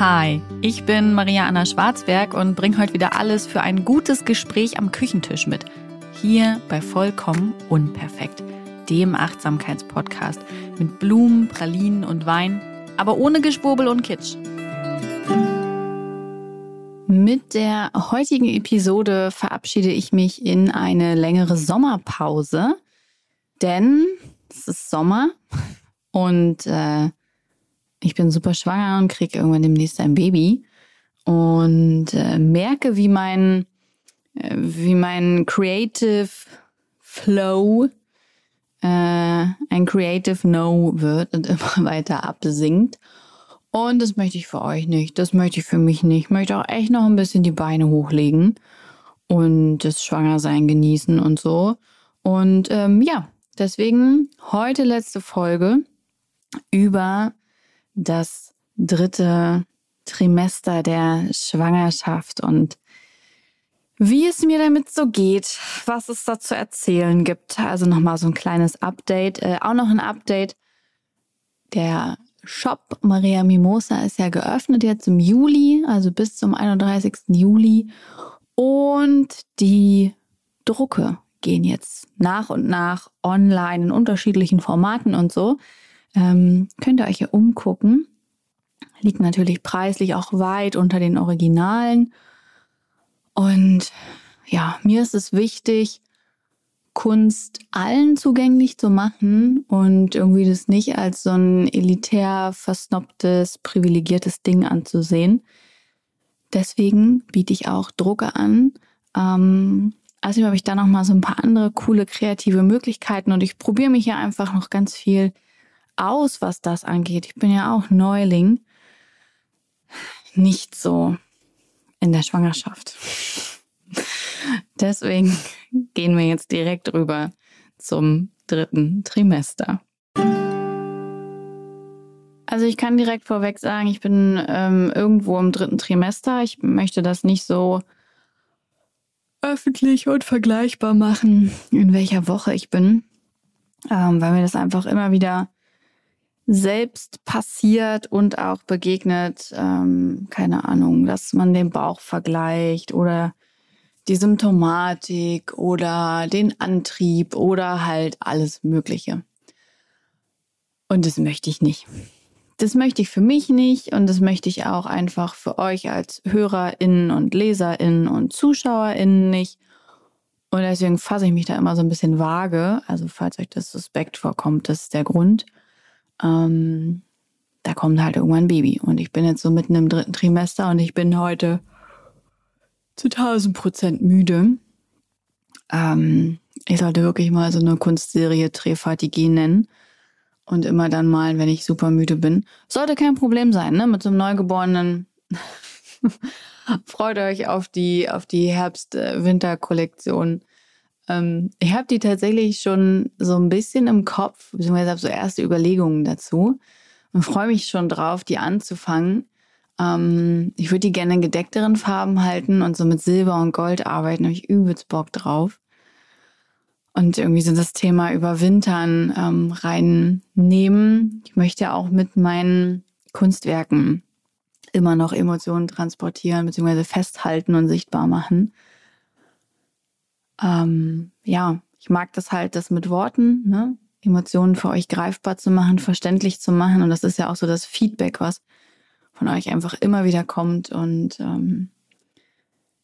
Hi, ich bin Maria Anna Schwarzberg und bringe heute wieder alles für ein gutes Gespräch am Küchentisch mit. Hier bei Vollkommen Unperfekt, dem Achtsamkeitspodcast mit Blumen, Pralinen und Wein, aber ohne Geschwurbel und Kitsch. Mit der heutigen Episode verabschiede ich mich in eine längere Sommerpause, denn es ist Sommer und äh, ich bin super schwanger und kriege irgendwann demnächst ein Baby und äh, merke, wie mein, äh, wie mein Creative Flow äh, ein Creative No wird und immer weiter absinkt. Und das möchte ich für euch nicht. Das möchte ich für mich nicht. Ich möchte auch echt noch ein bisschen die Beine hochlegen und das Schwangersein genießen und so. Und ähm, ja, deswegen heute letzte Folge über das dritte Trimester der Schwangerschaft und wie es mir damit so geht, was es da zu erzählen gibt. Also nochmal so ein kleines Update. Äh, auch noch ein Update. Der Shop Maria Mimosa ist ja geöffnet jetzt im Juli, also bis zum 31. Juli. Und die Drucke gehen jetzt nach und nach online in unterschiedlichen Formaten und so. Ähm, könnt ihr euch hier umgucken. Liegt natürlich preislich auch weit unter den Originalen. Und ja, mir ist es wichtig, Kunst allen zugänglich zu machen und irgendwie das nicht als so ein elitär versnobtes, privilegiertes Ding anzusehen. Deswegen biete ich auch Drucke an. Ähm, also habe ich da noch mal so ein paar andere coole kreative Möglichkeiten und ich probiere mich hier einfach noch ganz viel aus, was das angeht. Ich bin ja auch Neuling. Nicht so in der Schwangerschaft. Deswegen gehen wir jetzt direkt rüber zum dritten Trimester. Also ich kann direkt vorweg sagen, ich bin ähm, irgendwo im dritten Trimester. Ich möchte das nicht so öffentlich und vergleichbar machen, in welcher Woche ich bin, ähm, weil mir das einfach immer wieder selbst passiert und auch begegnet, ähm, keine Ahnung, dass man den Bauch vergleicht oder die Symptomatik oder den Antrieb oder halt alles Mögliche. Und das möchte ich nicht. Das möchte ich für mich nicht und das möchte ich auch einfach für euch als HörerInnen und LeserInnen und ZuschauerInnen nicht. Und deswegen fasse ich mich da immer so ein bisschen vage. Also falls euch das suspekt vorkommt, das ist der Grund ähm, da kommt halt irgendwann ein Baby. Und ich bin jetzt so mitten im dritten Trimester und ich bin heute zu 1000 Prozent müde. Ähm, ich sollte wirklich mal so eine Kunstserie Trefatigie nennen. Und immer dann malen, wenn ich super müde bin. Sollte kein Problem sein, ne? Mit so einem Neugeborenen. Freut euch auf die, auf die Herbst-Winter-Kollektion. Ähm, ich habe die tatsächlich schon so ein bisschen im Kopf, beziehungsweise habe so erste Überlegungen dazu und freue mich schon drauf, die anzufangen. Ähm, ich würde die gerne in gedeckteren Farben halten und so mit Silber und Gold arbeiten, habe ich übelst Bock drauf. Und irgendwie so das Thema Überwintern ähm, reinnehmen. Ich möchte auch mit meinen Kunstwerken immer noch Emotionen transportieren, beziehungsweise festhalten und sichtbar machen ähm, ja, ich mag das halt, das mit Worten, ne? Emotionen für euch greifbar zu machen, verständlich zu machen. Und das ist ja auch so das Feedback, was von euch einfach immer wieder kommt. Und ähm,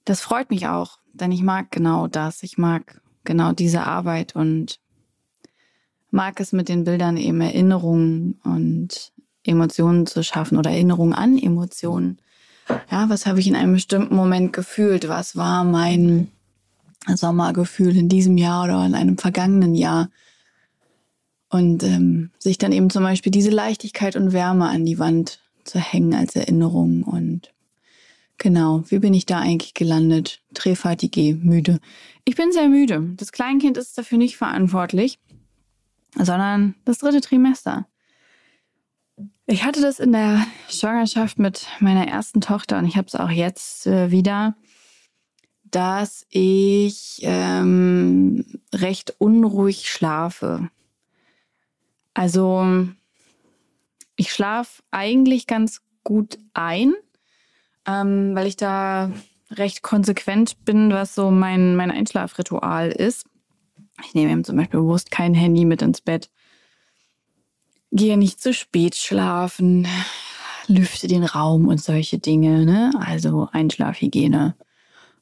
das freut mich auch, denn ich mag genau das. Ich mag genau diese Arbeit und mag es mit den Bildern eben Erinnerungen und Emotionen zu schaffen oder Erinnerungen an Emotionen. Ja, was habe ich in einem bestimmten Moment gefühlt? Was war mein Sommergefühl in diesem Jahr oder in einem vergangenen Jahr. Und ähm, sich dann eben zum Beispiel diese Leichtigkeit und Wärme an die Wand zu hängen als Erinnerung. Und genau, wie bin ich da eigentlich gelandet? Träfatigue, müde. Ich bin sehr müde. Das Kleinkind ist dafür nicht verantwortlich, sondern das dritte Trimester. Ich hatte das in der Schwangerschaft mit meiner ersten Tochter und ich habe es auch jetzt äh, wieder dass ich ähm, recht unruhig schlafe. Also ich schlafe eigentlich ganz gut ein, ähm, weil ich da recht konsequent bin, was so mein, mein Einschlafritual ist. Ich nehme eben zum Beispiel bewusst kein Handy mit ins Bett. Gehe nicht zu spät schlafen, lüfte den Raum und solche Dinge. Ne? Also Einschlafhygiene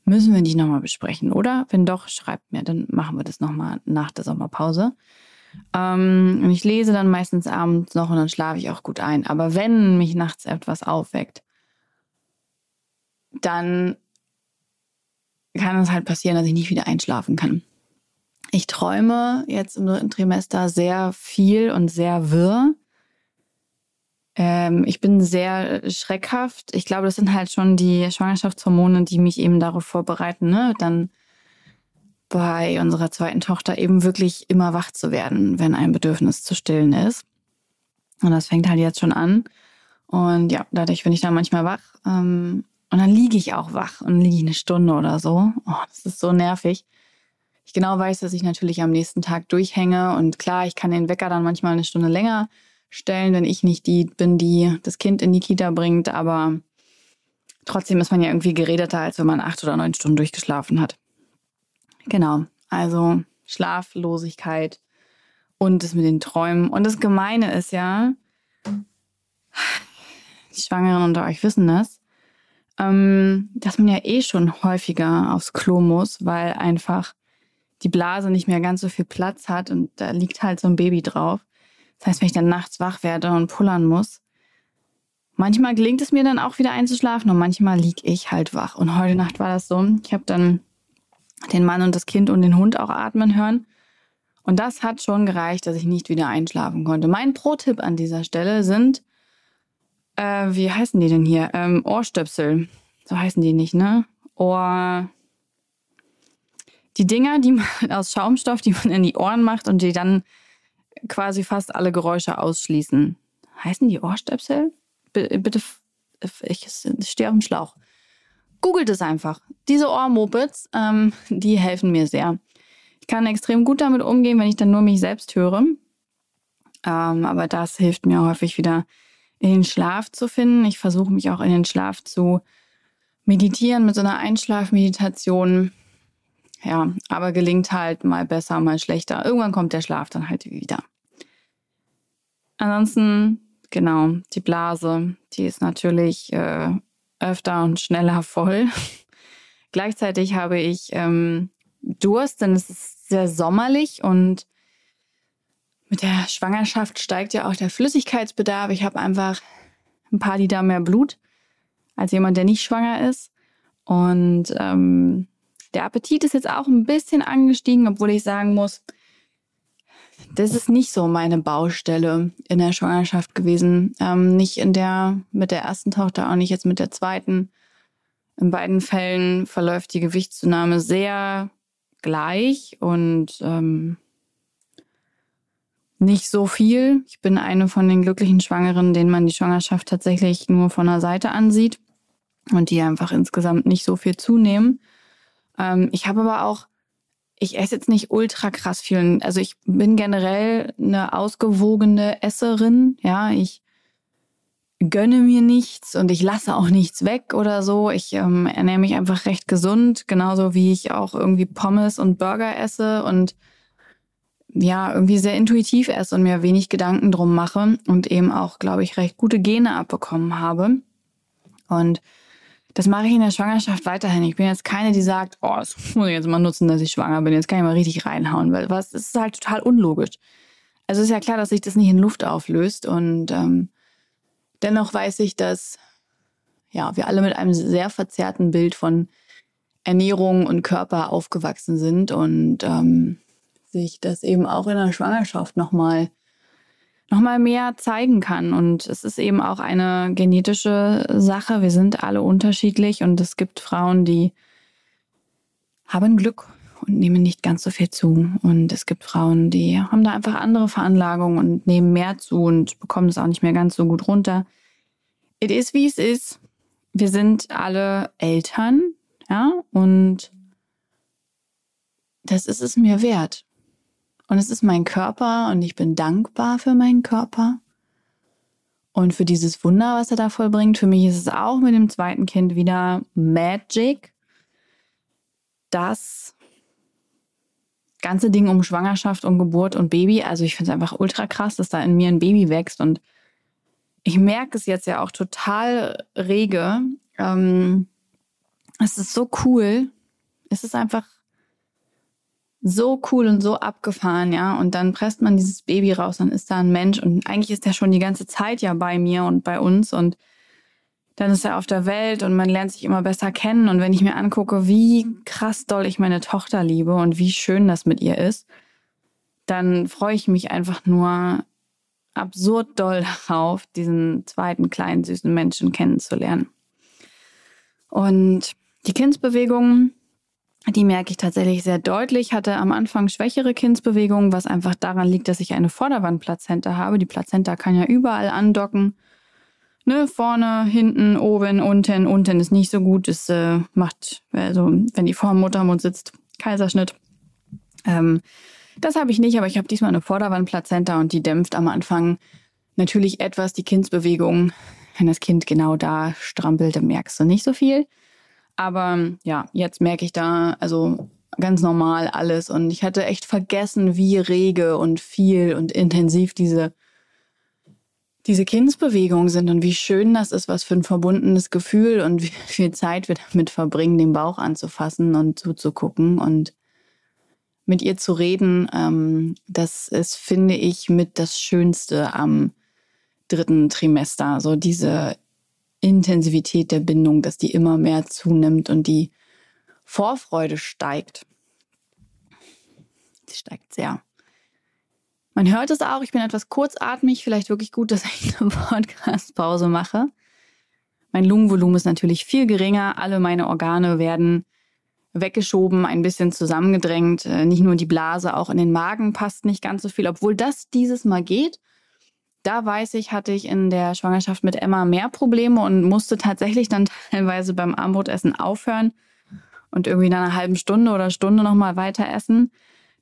müssen wir nicht nochmal besprechen, oder? Wenn doch, schreibt mir, dann machen wir das nochmal nach der Sommerpause. Ähm, und ich lese dann meistens abends noch und dann schlafe ich auch gut ein. Aber wenn mich nachts etwas aufweckt, dann kann es halt passieren, dass ich nicht wieder einschlafen kann. Ich träume jetzt im dritten Trimester sehr viel und sehr wirr. Ähm, ich bin sehr schreckhaft. Ich glaube, das sind halt schon die Schwangerschaftshormone, die mich eben darauf vorbereiten, ne? dann bei unserer zweiten Tochter eben wirklich immer wach zu werden, wenn ein Bedürfnis zu stillen ist. Und das fängt halt jetzt schon an. Und ja, dadurch bin ich dann manchmal wach. Ähm, und dann liege ich auch wach und liege eine Stunde oder so. Oh, das ist so nervig. Ich genau weiß, dass ich natürlich am nächsten Tag durchhänge. Und klar, ich kann den Wecker dann manchmal eine Stunde länger stellen, wenn ich nicht die bin, die das Kind in die Kita bringt. Aber trotzdem ist man ja irgendwie geredeter, als wenn man acht oder neun Stunden durchgeschlafen hat. Genau. Also Schlaflosigkeit und das mit den Träumen. Und das Gemeine ist ja, die Schwangeren unter euch wissen das, ähm, dass man ja eh schon häufiger aufs Klo muss, weil einfach die Blase nicht mehr ganz so viel Platz hat und da liegt halt so ein Baby drauf. Das heißt, wenn ich dann nachts wach werde und pullern muss, manchmal gelingt es mir dann auch wieder einzuschlafen und manchmal lieg ich halt wach. Und heute Nacht war das so. Ich habe dann den Mann und das Kind und den Hund auch atmen hören. Und das hat schon gereicht, dass ich nicht wieder einschlafen konnte. Mein Pro-Tipp an dieser Stelle sind, äh, wie heißen die denn hier? Ähm, Ohrstöpsel. So heißen die nicht, ne? Ohr. Die Dinger, die man aus Schaumstoff, die man in die Ohren macht und die dann quasi fast alle Geräusche ausschließen. Heißen die Ohrstöpsel? B bitte, ich stehe auf dem Schlauch. Googelt es einfach. Diese Ohrmopeds, ähm, die helfen mir sehr. Ich kann extrem gut damit umgehen, wenn ich dann nur mich selbst höre. Ähm, aber das hilft mir häufig wieder in den Schlaf zu finden. Ich versuche mich auch in den Schlaf zu meditieren mit so einer Einschlafmeditation. Ja, aber gelingt halt mal besser, mal schlechter. Irgendwann kommt der Schlaf dann halt wieder. Ansonsten, genau, die Blase, die ist natürlich äh, öfter und schneller voll. Gleichzeitig habe ich ähm, Durst, denn es ist sehr sommerlich und mit der Schwangerschaft steigt ja auch der Flüssigkeitsbedarf. Ich habe einfach ein paar Liter mehr Blut als jemand, der nicht schwanger ist. Und ähm, der Appetit ist jetzt auch ein bisschen angestiegen, obwohl ich sagen muss, das ist nicht so meine Baustelle in der Schwangerschaft gewesen. Ähm, nicht in der mit der ersten Tochter, auch nicht jetzt mit der zweiten. In beiden Fällen verläuft die Gewichtszunahme sehr gleich und ähm, nicht so viel. Ich bin eine von den glücklichen Schwangeren, denen man die Schwangerschaft tatsächlich nur von der Seite ansieht und die einfach insgesamt nicht so viel zunehmen. Ähm, ich habe aber auch ich esse jetzt nicht ultra krass viel. Also ich bin generell eine ausgewogene Esserin. Ja, ich gönne mir nichts und ich lasse auch nichts weg oder so. Ich ähm, ernähre mich einfach recht gesund, genauso wie ich auch irgendwie Pommes und Burger esse und ja, irgendwie sehr intuitiv esse und mir wenig Gedanken drum mache und eben auch, glaube ich, recht gute Gene abbekommen habe. Und das mache ich in der Schwangerschaft weiterhin. Ich bin jetzt keine, die sagt, oh, das muss ich jetzt mal nutzen, dass ich schwanger bin. Jetzt kann ich mal richtig reinhauen, weil was ist halt total unlogisch. Also ist ja klar, dass sich das nicht in Luft auflöst und ähm, dennoch weiß ich, dass ja wir alle mit einem sehr verzerrten Bild von Ernährung und Körper aufgewachsen sind und ähm, sich das eben auch in der Schwangerschaft nochmal nochmal mehr zeigen kann. Und es ist eben auch eine genetische Sache. Wir sind alle unterschiedlich und es gibt Frauen, die haben Glück und nehmen nicht ganz so viel zu. Und es gibt Frauen, die haben da einfach andere Veranlagungen und nehmen mehr zu und bekommen es auch nicht mehr ganz so gut runter. It is wie es ist. Wir sind alle Eltern, ja, und das ist es mir wert. Und es ist mein Körper und ich bin dankbar für meinen Körper. und für dieses Wunder, was er da vollbringt. Für mich ist es auch mit dem zweiten Kind wieder Magic. Das ganze Ding um Schwangerschaft und Geburt und Baby. Also ich finde es einfach ultra krass, dass da in mir ein Baby wächst. Und ich merke es jetzt ja auch total rege. Ähm, es ist so cool. Es ist einfach so cool und so abgefahren, ja. Und dann presst man dieses Baby raus, dann ist da ein Mensch und eigentlich ist der schon die ganze Zeit ja bei mir und bei uns und dann ist er auf der Welt und man lernt sich immer besser kennen. Und wenn ich mir angucke, wie krass doll ich meine Tochter liebe und wie schön das mit ihr ist, dann freue ich mich einfach nur absurd doll darauf, diesen zweiten kleinen süßen Menschen kennenzulernen. Und die Kindsbewegungen, die merke ich tatsächlich sehr deutlich. Hatte am Anfang schwächere Kindsbewegungen, was einfach daran liegt, dass ich eine Vorderwandplazenta habe. Die Plazenta kann ja überall andocken. Ne, vorne, hinten, oben, unten. Unten ist nicht so gut. Es äh, macht, also wenn die vor dem Muttermund sitzt, Kaiserschnitt. Ähm, das habe ich nicht, aber ich habe diesmal eine Vorderwandplazenta und die dämpft am Anfang natürlich etwas die Kindsbewegung. Wenn das Kind genau da strampelt, dann merkst du nicht so viel. Aber ja, jetzt merke ich da also ganz normal alles und ich hatte echt vergessen, wie rege und viel und intensiv diese diese Kindsbewegungen sind und wie schön das ist, was für ein verbundenes Gefühl und wie viel Zeit wir damit verbringen, den Bauch anzufassen und zuzugucken und mit ihr zu reden. Ähm, das ist, finde ich, mit das Schönste am dritten Trimester. So diese Intensivität der Bindung, dass die immer mehr zunimmt und die Vorfreude steigt. Sie steigt sehr. Man hört es auch, ich bin etwas kurzatmig, vielleicht wirklich gut, dass ich eine Podcast-Pause mache. Mein Lungenvolumen ist natürlich viel geringer, alle meine Organe werden weggeschoben, ein bisschen zusammengedrängt. Äh, nicht nur die Blase, auch in den Magen passt nicht ganz so viel, obwohl das dieses Mal geht. Da weiß ich, hatte ich in der Schwangerschaft mit Emma mehr Probleme und musste tatsächlich dann teilweise beim Armbrotessen aufhören und irgendwie nach einer halben Stunde oder Stunde nochmal weiter essen.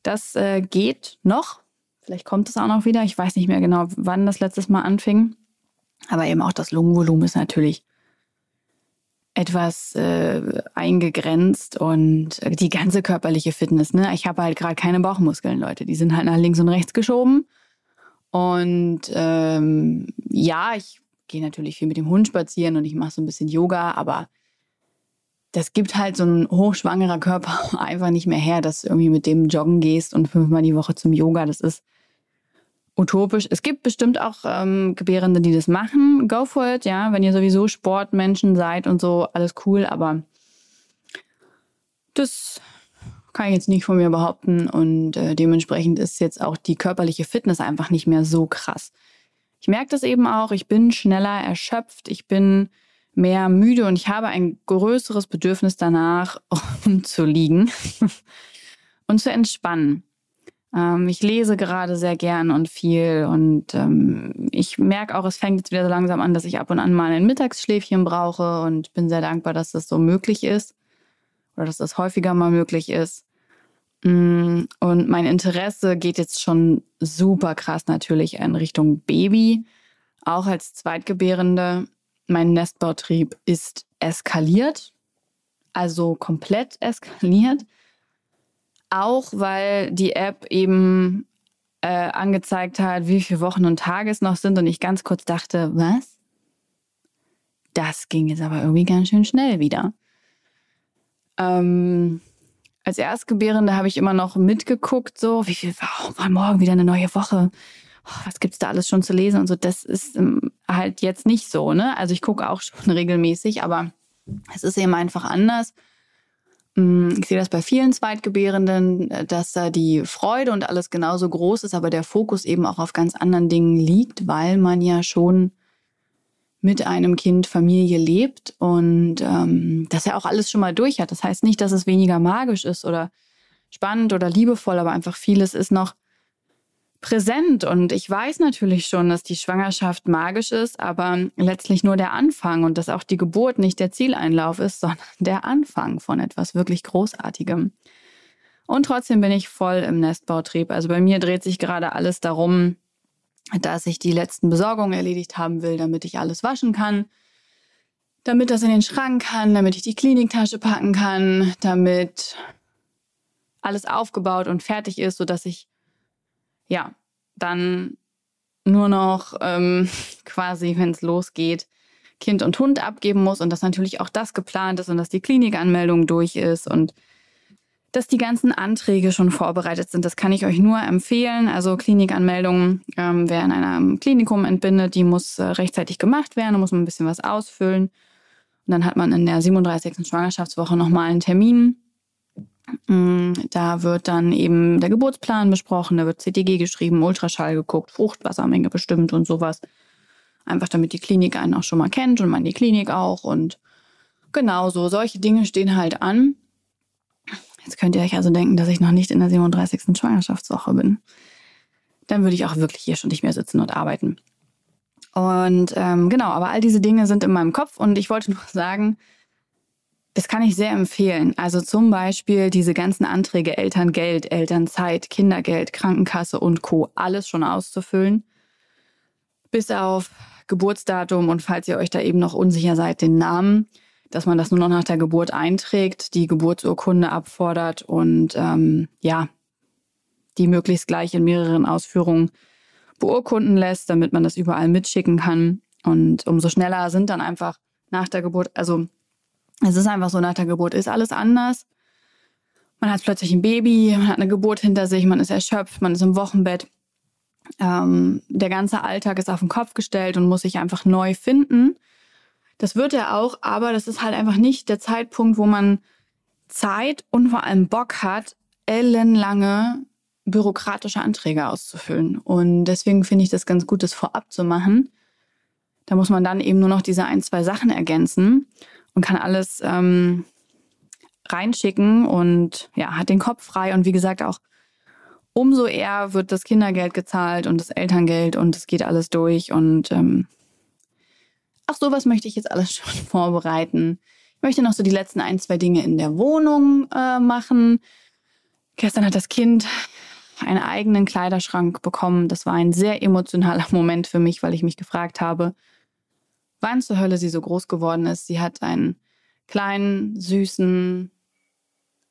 Das äh, geht noch. Vielleicht kommt es auch noch wieder. Ich weiß nicht mehr genau, wann das letztes Mal anfing. Aber eben auch das Lungenvolumen ist natürlich etwas äh, eingegrenzt und die ganze körperliche Fitness. Ne? Ich habe halt gerade keine Bauchmuskeln, Leute. Die sind halt nach links und rechts geschoben. Und ähm, ja, ich gehe natürlich viel mit dem Hund spazieren und ich mache so ein bisschen Yoga, aber das gibt halt so ein hochschwangerer Körper einfach nicht mehr her, dass du irgendwie mit dem joggen gehst und fünfmal die Woche zum Yoga. Das ist utopisch. Es gibt bestimmt auch ähm, Gebärende, die das machen. Go for it, ja. Wenn ihr sowieso Sportmenschen seid und so, alles cool, aber das kann ich jetzt nicht von mir behaupten und äh, dementsprechend ist jetzt auch die körperliche Fitness einfach nicht mehr so krass. Ich merke das eben auch, ich bin schneller erschöpft, ich bin mehr müde und ich habe ein größeres Bedürfnis danach, um zu liegen und zu entspannen. Ähm, ich lese gerade sehr gern und viel und ähm, ich merke auch, es fängt jetzt wieder so langsam an, dass ich ab und an mal ein Mittagsschläfchen brauche und bin sehr dankbar, dass das so möglich ist oder dass das häufiger mal möglich ist. Mm, und mein Interesse geht jetzt schon super krass natürlich in Richtung Baby. Auch als Zweitgebärende. Mein Nestbautrieb ist eskaliert. Also komplett eskaliert. Auch weil die App eben äh, angezeigt hat, wie viele Wochen und Tage es noch sind. Und ich ganz kurz dachte, was? Das ging jetzt aber irgendwie ganz schön schnell wieder. Ähm, als Erstgebärende habe ich immer noch mitgeguckt, so, wie viel war, war morgen wieder eine neue Woche? Oh, was gibt's da alles schon zu lesen und so. Das ist ähm, halt jetzt nicht so, ne? Also ich gucke auch schon regelmäßig, aber es ist eben einfach anders. Mm, ich sehe das bei vielen Zweitgebärenden, äh, dass da die Freude und alles genauso groß ist, aber der Fokus eben auch auf ganz anderen Dingen liegt, weil man ja schon mit einem Kind Familie lebt und ähm, dass er auch alles schon mal durch hat. Das heißt nicht, dass es weniger magisch ist oder spannend oder liebevoll, aber einfach vieles ist noch präsent. Und ich weiß natürlich schon, dass die Schwangerschaft magisch ist, aber letztlich nur der Anfang und dass auch die Geburt nicht der Zieleinlauf ist, sondern der Anfang von etwas wirklich Großartigem. Und trotzdem bin ich voll im Nestbautrieb. Also bei mir dreht sich gerade alles darum, dass ich die letzten Besorgungen erledigt haben will, damit ich alles waschen kann, damit das in den Schrank kann, damit ich die Kliniktasche packen kann, damit alles aufgebaut und fertig ist, sodass ich ja dann nur noch ähm, quasi, wenn es losgeht, Kind und Hund abgeben muss und dass natürlich auch das geplant ist und dass die Klinikanmeldung durch ist und dass die ganzen Anträge schon vorbereitet sind. Das kann ich euch nur empfehlen. Also Klinikanmeldung, ähm, wer in einem Klinikum entbindet, die muss äh, rechtzeitig gemacht werden. Da muss man ein bisschen was ausfüllen. Und dann hat man in der 37. Schwangerschaftswoche nochmal einen Termin. Mm, da wird dann eben der Geburtsplan besprochen, da wird CTG geschrieben, Ultraschall geguckt, Fruchtwassermenge bestimmt und sowas. Einfach damit die Klinik einen auch schon mal kennt und man die Klinik auch. Und genau so, solche Dinge stehen halt an. Jetzt könnt ihr euch also denken, dass ich noch nicht in der 37. Schwangerschaftswoche bin. Dann würde ich auch wirklich hier schon nicht mehr sitzen und arbeiten. Und ähm, genau, aber all diese Dinge sind in meinem Kopf und ich wollte nur sagen, das kann ich sehr empfehlen. Also zum Beispiel diese ganzen Anträge Elterngeld, Elternzeit, Kindergeld, Krankenkasse und Co. alles schon auszufüllen. Bis auf Geburtsdatum und falls ihr euch da eben noch unsicher seid, den Namen, dass man das nur noch nach der Geburt einträgt, die Geburtsurkunde abfordert und ähm, ja, die möglichst gleich in mehreren Ausführungen beurkunden lässt, damit man das überall mitschicken kann. Und umso schneller sind dann einfach nach der Geburt, also es ist einfach so, nach der Geburt ist alles anders. Man hat plötzlich ein Baby, man hat eine Geburt hinter sich, man ist erschöpft, man ist im Wochenbett. Ähm, der ganze Alltag ist auf den Kopf gestellt und muss sich einfach neu finden. Das wird er auch, aber das ist halt einfach nicht der Zeitpunkt, wo man Zeit und vor allem Bock hat, ellenlange bürokratische Anträge auszufüllen. Und deswegen finde ich das ganz gut, das vorab zu machen. Da muss man dann eben nur noch diese ein, zwei Sachen ergänzen und kann alles ähm, reinschicken und ja, hat den Kopf frei und wie gesagt auch umso eher wird das Kindergeld gezahlt und das Elterngeld und es geht alles durch und ähm, Ach, sowas möchte ich jetzt alles schon vorbereiten. Ich möchte noch so die letzten ein, zwei Dinge in der Wohnung äh, machen. Gestern hat das Kind einen eigenen Kleiderschrank bekommen. Das war ein sehr emotionaler Moment für mich, weil ich mich gefragt habe, wann zur Hölle sie so groß geworden ist. Sie hat einen kleinen, süßen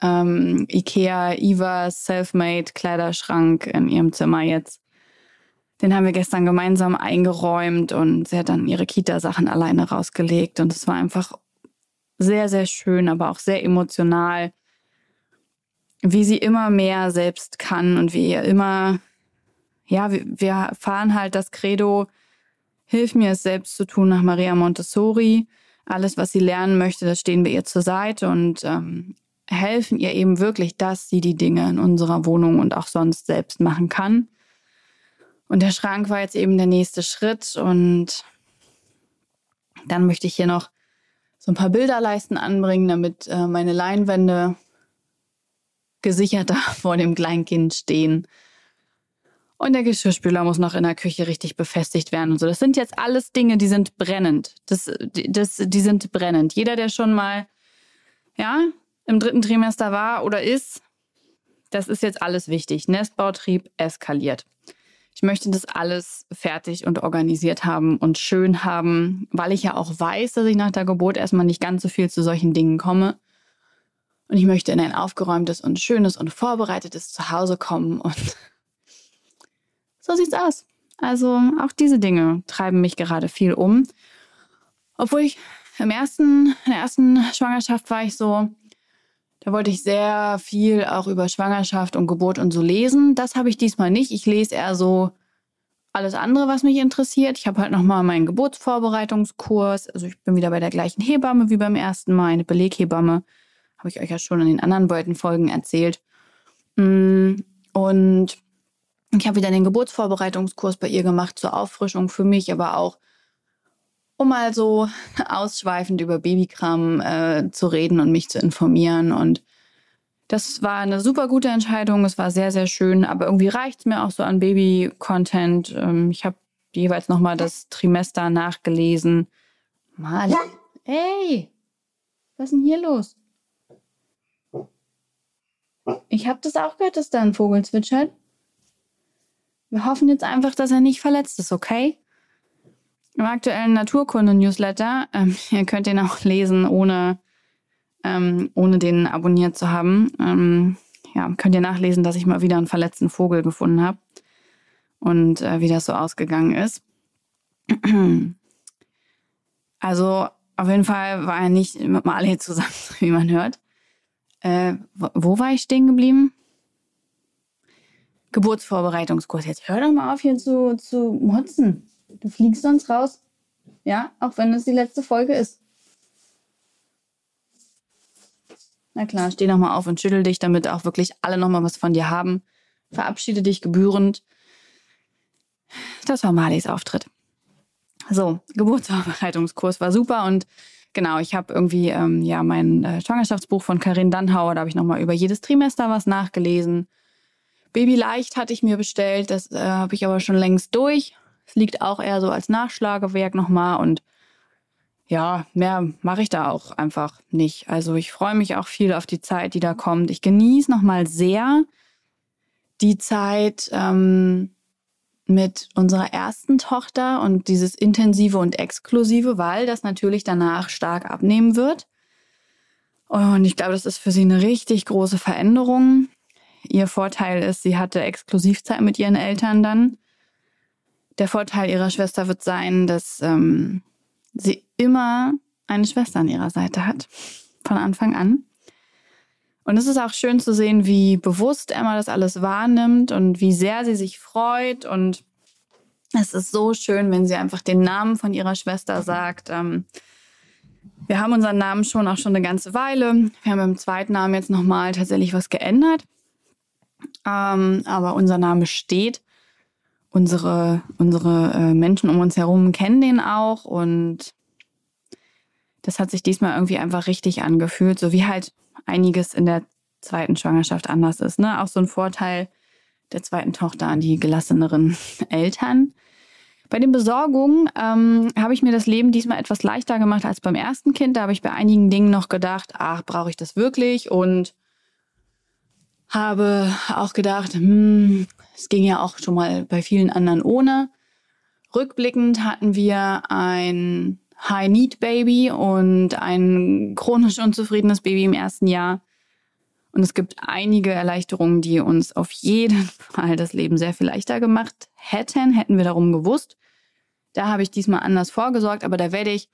ähm, Ikea Eva Selfmade Kleiderschrank in ihrem Zimmer jetzt. Den haben wir gestern gemeinsam eingeräumt und sie hat dann ihre Kita-Sachen alleine rausgelegt. Und es war einfach sehr, sehr schön, aber auch sehr emotional, wie sie immer mehr selbst kann und wie ihr immer, ja, wir fahren halt das Credo, hilf mir es selbst zu tun nach Maria Montessori. Alles, was sie lernen möchte, das stehen wir ihr zur Seite und ähm, helfen ihr eben wirklich, dass sie die Dinge in unserer Wohnung und auch sonst selbst machen kann. Und der Schrank war jetzt eben der nächste Schritt. Und dann möchte ich hier noch so ein paar Bilderleisten anbringen, damit äh, meine Leinwände gesicherter vor dem Kleinkind stehen. Und der Geschirrspüler muss noch in der Küche richtig befestigt werden und so. Das sind jetzt alles Dinge, die sind brennend. Das, das, die sind brennend. Jeder, der schon mal, ja, im dritten Trimester war oder ist, das ist jetzt alles wichtig. Nestbautrieb eskaliert. Ich möchte das alles fertig und organisiert haben und schön haben, weil ich ja auch weiß, dass ich nach der Geburt erstmal nicht ganz so viel zu solchen Dingen komme. Und ich möchte in ein aufgeräumtes und schönes und vorbereitetes Zuhause kommen und so sieht's aus. Also auch diese Dinge treiben mich gerade viel um. Obwohl ich im ersten, in der ersten Schwangerschaft war ich so, da wollte ich sehr viel auch über Schwangerschaft und Geburt und so lesen. Das habe ich diesmal nicht. Ich lese eher so alles andere, was mich interessiert. Ich habe halt nochmal meinen Geburtsvorbereitungskurs. Also ich bin wieder bei der gleichen Hebamme wie beim ersten Mal, eine Beleghebamme. Habe ich euch ja schon in den anderen beiden Folgen erzählt. Mm, und ich habe wieder den Geburtsvorbereitungskurs bei ihr gemacht zur Auffrischung für mich, aber auch um mal so ausschweifend über Babykram äh, zu reden und mich zu informieren. Und das war eine super gute Entscheidung. Es war sehr, sehr schön. Aber irgendwie reicht es mir auch so an Baby-Content. Ähm, ich habe jeweils nochmal das Trimester nachgelesen. Mal. Ey! Was ist denn hier los? Ich habe das auch gehört, dass da ein Vogel zwitschert. wir hoffen jetzt einfach, dass er nicht verletzt ist, okay? Im aktuellen Naturkunde-Newsletter, ähm, ihr könnt den auch lesen, ohne, ähm, ohne den abonniert zu haben. Ähm, ja, könnt ihr nachlesen, dass ich mal wieder einen verletzten Vogel gefunden habe und äh, wie das so ausgegangen ist. Also auf jeden Fall war er nicht mit Marley zusammen, wie man hört. Äh, wo war ich stehen geblieben? Geburtsvorbereitungskurs. Jetzt hör doch mal auf hier zu, zu motzen. Du fliegst sonst raus. Ja, auch wenn es die letzte Folge ist. Na klar, steh noch mal auf und schüttel dich, damit auch wirklich alle noch mal was von dir haben. Verabschiede dich gebührend. Das war Marlies Auftritt. So, Geburtsvorbereitungskurs war super und genau, ich habe irgendwie ähm, ja mein äh, Schwangerschaftsbuch von Karin Dannhauer, da habe ich nochmal über jedes Trimester was nachgelesen. Baby leicht hatte ich mir bestellt, das äh, habe ich aber schon längst durch. Liegt auch eher so als Nachschlagewerk nochmal und ja, mehr mache ich da auch einfach nicht. Also ich freue mich auch viel auf die Zeit, die da kommt. Ich genieße nochmal sehr die Zeit, ähm, mit unserer ersten Tochter und dieses intensive und exklusive, weil das natürlich danach stark abnehmen wird. Und ich glaube, das ist für sie eine richtig große Veränderung. Ihr Vorteil ist, sie hatte Exklusivzeit mit ihren Eltern dann. Der Vorteil ihrer Schwester wird sein, dass ähm, sie immer eine Schwester an ihrer Seite hat. Von Anfang an. Und es ist auch schön zu sehen, wie bewusst Emma das alles wahrnimmt und wie sehr sie sich freut. Und es ist so schön, wenn sie einfach den Namen von ihrer Schwester sagt. Ähm, wir haben unseren Namen schon auch schon eine ganze Weile. Wir haben im zweiten Namen jetzt nochmal tatsächlich was geändert. Ähm, aber unser Name steht. Unsere, unsere äh, Menschen um uns herum kennen den auch. Und das hat sich diesmal irgendwie einfach richtig angefühlt. So wie halt einiges in der zweiten Schwangerschaft anders ist. Ne? Auch so ein Vorteil der zweiten Tochter an die gelasseneren Eltern. Bei den Besorgungen ähm, habe ich mir das Leben diesmal etwas leichter gemacht als beim ersten Kind. Da habe ich bei einigen Dingen noch gedacht, ach, brauche ich das wirklich? Und habe auch gedacht, hm, es ging ja auch schon mal bei vielen anderen ohne. Rückblickend hatten wir ein High-Need-Baby und ein chronisch unzufriedenes Baby im ersten Jahr. Und es gibt einige Erleichterungen, die uns auf jeden Fall das Leben sehr viel leichter gemacht hätten, hätten wir darum gewusst. Da habe ich diesmal anders vorgesorgt, aber da werde ich,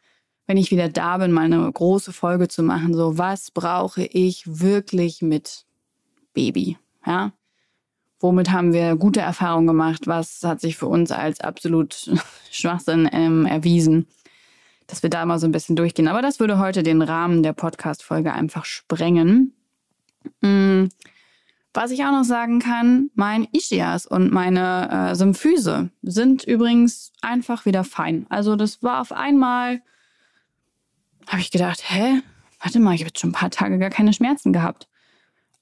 wenn ich wieder da bin, mal eine große Folge zu machen. So, was brauche ich wirklich mit Baby? Ja. Womit haben wir gute Erfahrungen gemacht? Was hat sich für uns als absolut Schwachsinn ähm, erwiesen? dass wir da mal so ein bisschen durchgehen. Aber das würde heute den Rahmen der Podcast-Folge einfach sprengen. Mm, was ich auch noch sagen kann, mein Ischias und meine äh, Symphyse sind übrigens einfach wieder fein. Also das war auf einmal, habe ich gedacht, hä? Warte mal, ich habe jetzt schon ein paar Tage gar keine Schmerzen gehabt.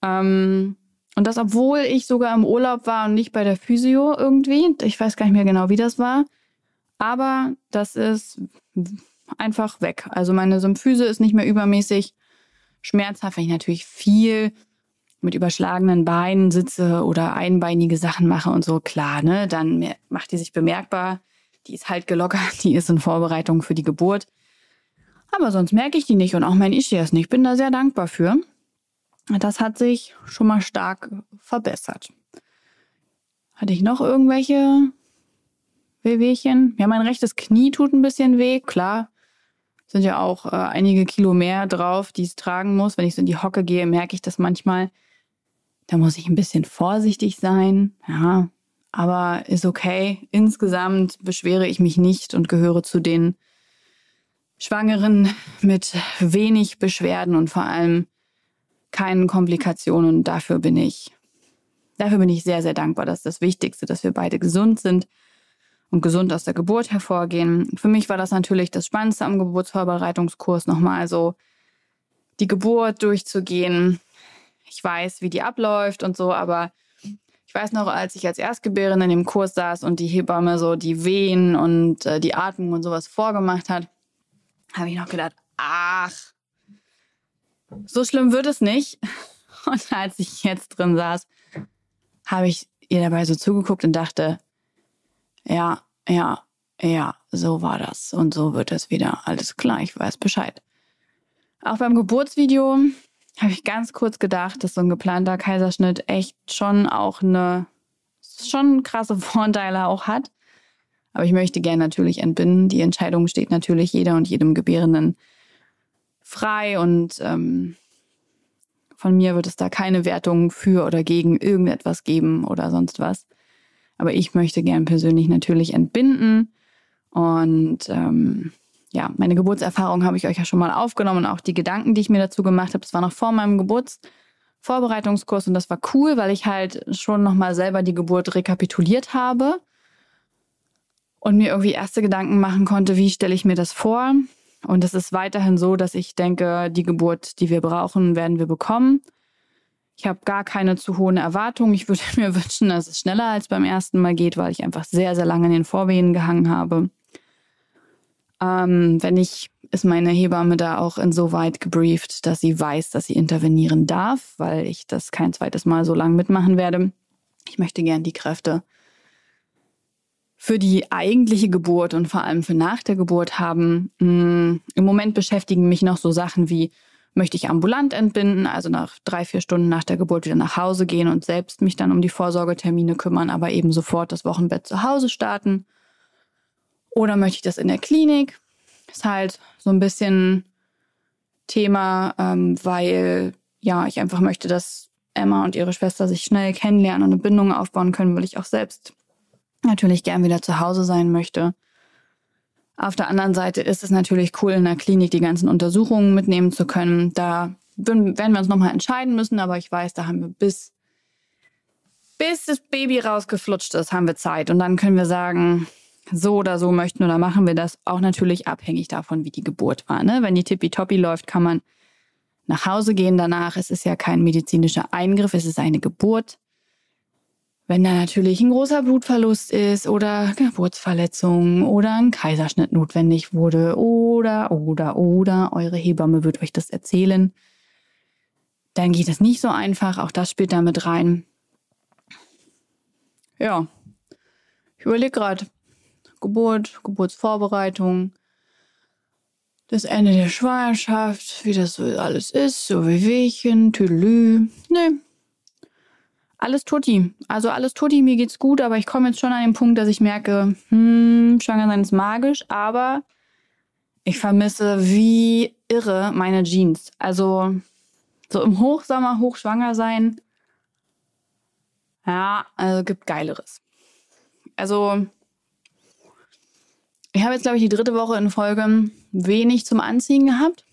Ähm, und das, obwohl ich sogar im Urlaub war und nicht bei der Physio irgendwie. Ich weiß gar nicht mehr genau, wie das war. Aber das ist einfach weg. Also meine Symphyse ist nicht mehr übermäßig schmerzhaft, wenn ich natürlich viel mit überschlagenen Beinen sitze oder einbeinige Sachen mache und so, klar, ne, dann macht die sich bemerkbar. Die ist halt gelockert, die ist in Vorbereitung für die Geburt. Aber sonst merke ich die nicht und auch mein Ischias nicht. Ich bin da sehr dankbar für. Das hat sich schon mal stark verbessert. Hatte ich noch irgendwelche Wehwehchen? Ja, mein rechtes Knie tut ein bisschen weh, klar sind ja auch äh, einige Kilo mehr drauf, die es tragen muss. Wenn ich so in die Hocke gehe, merke ich das manchmal. Da muss ich ein bisschen vorsichtig sein. Ja, aber ist okay. Insgesamt beschwere ich mich nicht und gehöre zu den Schwangeren mit wenig Beschwerden und vor allem keinen Komplikationen. Dafür bin ich, dafür bin ich sehr, sehr dankbar. Das ist das Wichtigste, dass wir beide gesund sind und gesund aus der Geburt hervorgehen. Für mich war das natürlich das Spannendste am Geburtsvorbereitungskurs, nochmal so die Geburt durchzugehen. Ich weiß, wie die abläuft und so, aber ich weiß noch, als ich als Erstgebärin in dem Kurs saß und die Hebamme so die Wehen und äh, die Atmung und sowas vorgemacht hat, habe ich noch gedacht, ach, so schlimm wird es nicht. Und als ich jetzt drin saß, habe ich ihr dabei so zugeguckt und dachte, ja, ja, ja, so war das. Und so wird es wieder. Alles klar, ich weiß Bescheid. Auch beim Geburtsvideo habe ich ganz kurz gedacht, dass so ein geplanter Kaiserschnitt echt schon auch eine, schon krasse Vorteile auch hat. Aber ich möchte gern natürlich entbinden. Die Entscheidung steht natürlich jeder und jedem Gebärenden frei und ähm, von mir wird es da keine Wertung für oder gegen irgendetwas geben oder sonst was. Aber ich möchte gern persönlich natürlich entbinden und ähm, ja, meine Geburtserfahrung habe ich euch ja schon mal aufgenommen auch die Gedanken, die ich mir dazu gemacht habe. Das war noch vor meinem Geburtsvorbereitungskurs und das war cool, weil ich halt schon nochmal selber die Geburt rekapituliert habe und mir irgendwie erste Gedanken machen konnte, wie stelle ich mir das vor. Und es ist weiterhin so, dass ich denke, die Geburt, die wir brauchen, werden wir bekommen. Ich habe gar keine zu hohen Erwartungen. Ich würde mir wünschen, dass es schneller als beim ersten Mal geht, weil ich einfach sehr, sehr lange in den Vorwehen gehangen habe. Ähm, wenn ich, ist meine Hebamme da auch insoweit gebrieft, dass sie weiß, dass sie intervenieren darf, weil ich das kein zweites Mal so lang mitmachen werde. Ich möchte gern die Kräfte für die eigentliche Geburt und vor allem für nach der Geburt haben. Mm, Im Moment beschäftigen mich noch so Sachen wie, möchte ich ambulant entbinden, also nach drei, vier Stunden nach der Geburt wieder nach Hause gehen und selbst mich dann um die Vorsorgetermine kümmern, aber eben sofort das Wochenbett zu Hause starten. Oder möchte ich das in der Klinik? Ist halt so ein bisschen Thema, ähm, weil ja, ich einfach möchte, dass Emma und ihre Schwester sich schnell kennenlernen und eine Bindung aufbauen können, weil ich auch selbst natürlich gern wieder zu Hause sein möchte. Auf der anderen Seite ist es natürlich cool, in der Klinik die ganzen Untersuchungen mitnehmen zu können. Da werden wir uns nochmal entscheiden müssen, aber ich weiß, da haben wir bis, bis das Baby rausgeflutscht ist, haben wir Zeit. Und dann können wir sagen, so oder so möchten oder machen wir das. Auch natürlich abhängig davon, wie die Geburt war. Ne? Wenn die tippitoppi läuft, kann man nach Hause gehen danach. Es ist ja kein medizinischer Eingriff, es ist eine Geburt. Wenn da natürlich ein großer Blutverlust ist oder Geburtsverletzung oder ein Kaiserschnitt notwendig wurde oder, oder, oder, eure Hebamme wird euch das erzählen, dann geht es nicht so einfach. Auch das spielt da mit rein. Ja, ich überlege gerade. Geburt, Geburtsvorbereitung, das Ende der Schwangerschaft, wie das so alles ist, so wie Wehchen, Tüdelü. Nee, alles tutti. Also alles tutti, mir geht's gut, aber ich komme jetzt schon an den Punkt, dass ich merke, hm, schwanger sein ist magisch, aber ich vermisse wie irre meine Jeans. Also so im Hochsommer hochschwanger sein, ja, also gibt geileres. Also ich habe jetzt, glaube ich, die dritte Woche in Folge wenig zum Anziehen gehabt.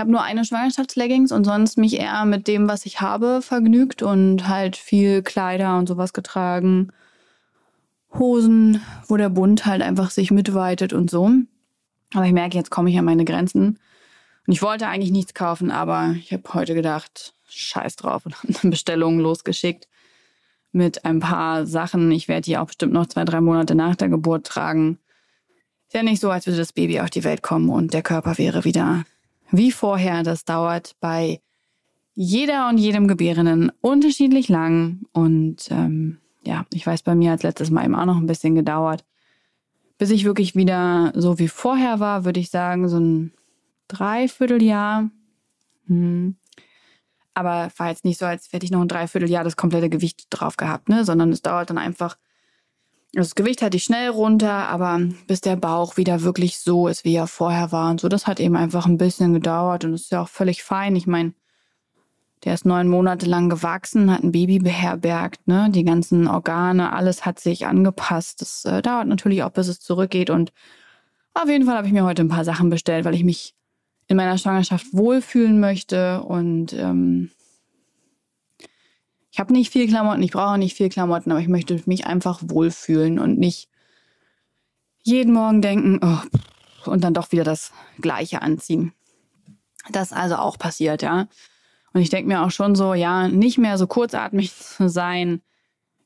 Habe nur eine Schwangerschaftsleggings und sonst mich eher mit dem, was ich habe, vergnügt und halt viel Kleider und sowas getragen. Hosen, wo der Bund halt einfach sich mitweitet und so. Aber ich merke, jetzt komme ich an meine Grenzen. Und ich wollte eigentlich nichts kaufen, aber ich habe heute gedacht, scheiß drauf und habe eine Bestellung losgeschickt mit ein paar Sachen. Ich werde die auch bestimmt noch zwei, drei Monate nach der Geburt tragen. Ist ja nicht so, als würde das Baby auf die Welt kommen und der Körper wäre wieder wie vorher. Das dauert bei jeder und jedem Gebärenden unterschiedlich lang. Und ähm, ja, ich weiß, bei mir hat letztes Mal eben auch noch ein bisschen gedauert. Bis ich wirklich wieder so wie vorher war, würde ich sagen, so ein Dreivierteljahr. Hm. Aber war jetzt nicht so, als hätte ich noch ein Dreivierteljahr das komplette Gewicht drauf gehabt, ne? Sondern es dauert dann einfach das Gewicht hatte ich schnell runter, aber bis der Bauch wieder wirklich so ist, wie er vorher war und so, das hat eben einfach ein bisschen gedauert und ist ja auch völlig fein. Ich meine, der ist neun Monate lang gewachsen, hat ein Baby beherbergt, ne? Die ganzen Organe, alles hat sich angepasst. Das äh, dauert natürlich auch, bis es zurückgeht. Und auf jeden Fall habe ich mir heute ein paar Sachen bestellt, weil ich mich in meiner Schwangerschaft wohlfühlen möchte und ähm, ich habe nicht viel Klamotten, ich brauche nicht viel Klamotten, aber ich möchte mich einfach wohlfühlen und nicht jeden Morgen denken, oh, und dann doch wieder das Gleiche anziehen. Das also auch passiert, ja. Und ich denke mir auch schon so, ja, nicht mehr so kurzatmig zu sein,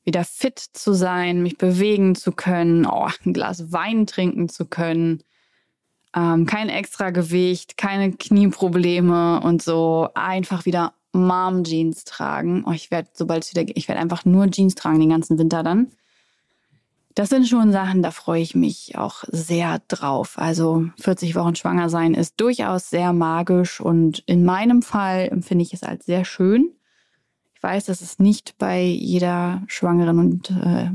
wieder fit zu sein, mich bewegen zu können, oh, ein Glas Wein trinken zu können, ähm, kein extra Gewicht, keine Knieprobleme und so, einfach wieder Mom-Jeans tragen. Oh, ich werde, sobald es wieder ich werde einfach nur Jeans tragen den ganzen Winter dann. das sind schon Sachen, da freue ich mich auch sehr drauf. Also 40 Wochen schwanger sein ist durchaus sehr magisch und in meinem Fall empfinde ich es als sehr schön. Ich weiß, das ist nicht bei jeder Schwangeren und äh,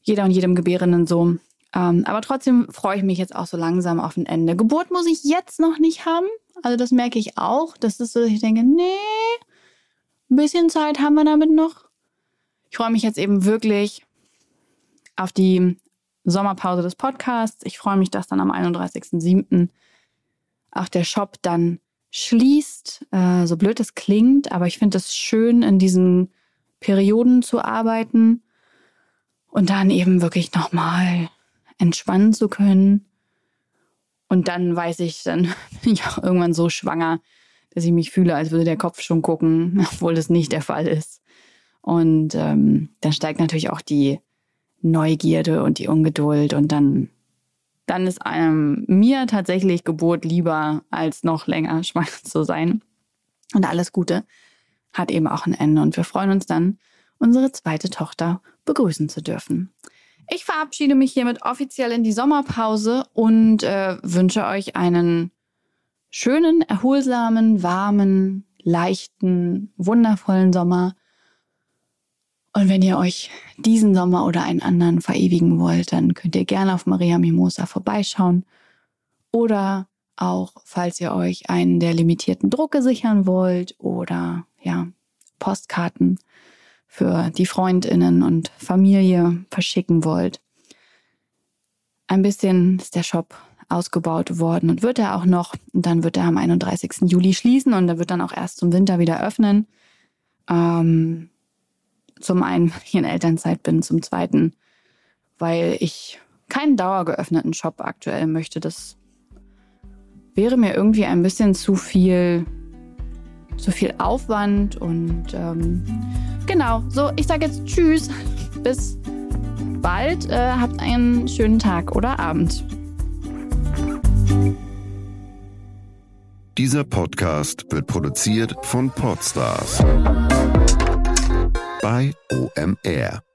jeder und jedem Gebärenden so. Ähm, aber trotzdem freue ich mich jetzt auch so langsam auf ein Ende. Geburt muss ich jetzt noch nicht haben. Also das merke ich auch. Das ist so, dass ich denke, nee, ein bisschen Zeit haben wir damit noch. Ich freue mich jetzt eben wirklich auf die Sommerpause des Podcasts. Ich freue mich, dass dann am 31.07. auch der Shop dann schließt. Äh, so blöd es klingt, aber ich finde es schön, in diesen Perioden zu arbeiten und dann eben wirklich nochmal entspannen zu können. Und dann weiß ich, dann bin ich auch irgendwann so schwanger, dass ich mich fühle, als würde der Kopf schon gucken, obwohl das nicht der Fall ist. Und ähm, dann steigt natürlich auch die Neugierde und die Ungeduld und dann, dann ist einem mir tatsächlich Geburt lieber, als noch länger schwanger zu sein. Und alles Gute hat eben auch ein Ende und wir freuen uns dann, unsere zweite Tochter begrüßen zu dürfen. Ich verabschiede mich hiermit offiziell in die Sommerpause und äh, wünsche euch einen schönen, erholsamen, warmen, leichten, wundervollen Sommer. Und wenn ihr euch diesen Sommer oder einen anderen verewigen wollt, dann könnt ihr gerne auf Maria Mimosa vorbeischauen. Oder auch, falls ihr euch einen der limitierten Drucke sichern wollt oder ja, Postkarten für die Freundinnen und Familie verschicken wollt. Ein bisschen ist der Shop ausgebaut worden und wird er auch noch. Und dann wird er am 31. Juli schließen und er wird dann auch erst zum Winter wieder öffnen. Ähm, zum einen, weil ich in Elternzeit bin, zum zweiten, weil ich keinen dauergeöffneten Shop aktuell möchte. Das wäre mir irgendwie ein bisschen zu viel so viel Aufwand und ähm, genau, so, ich sage jetzt Tschüss, bis bald, äh, habt einen schönen Tag oder Abend. Dieser Podcast wird produziert von Podstars bei OMR.